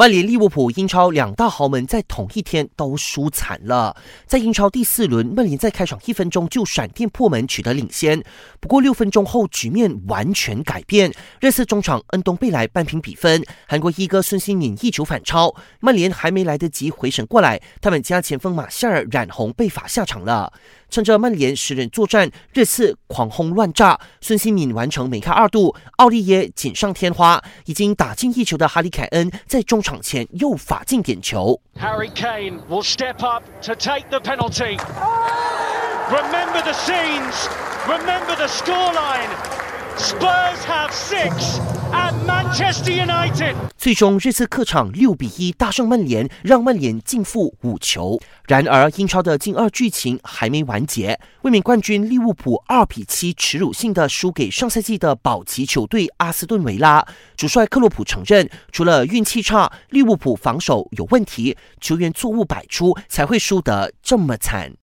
曼联、利物浦、英超两大豪门在同一天都输惨了。在英超第四轮，曼联在开场一分钟就闪电破门取得领先，不过六分钟后局面完全改变。热刺中场恩东贝莱扳平比分，韩国一哥孙兴敏一球反超。曼联还没来得及回神过来，他们家前锋马夏尔染红被罚下场了。趁着曼联十人作战，热刺狂轰乱炸，孙兴敏完成梅开二度，奥利耶锦上添花，已经打进一球的哈利凯恩在中场前又罚进点球。Harry Kane will step up to take the penalty. Remember the scenes. Remember the scoreline. Spurs have six. Manchester United 最终这次客场六比一大胜曼联，让曼联净负五球。然而英超的近二剧情还没完结，卫冕冠军利物浦二比七耻辱性的输给上赛季的保级球队阿斯顿维拉。主帅克洛普承认，除了运气差，利物浦防守有问题，球员错误百出，才会输得这么惨。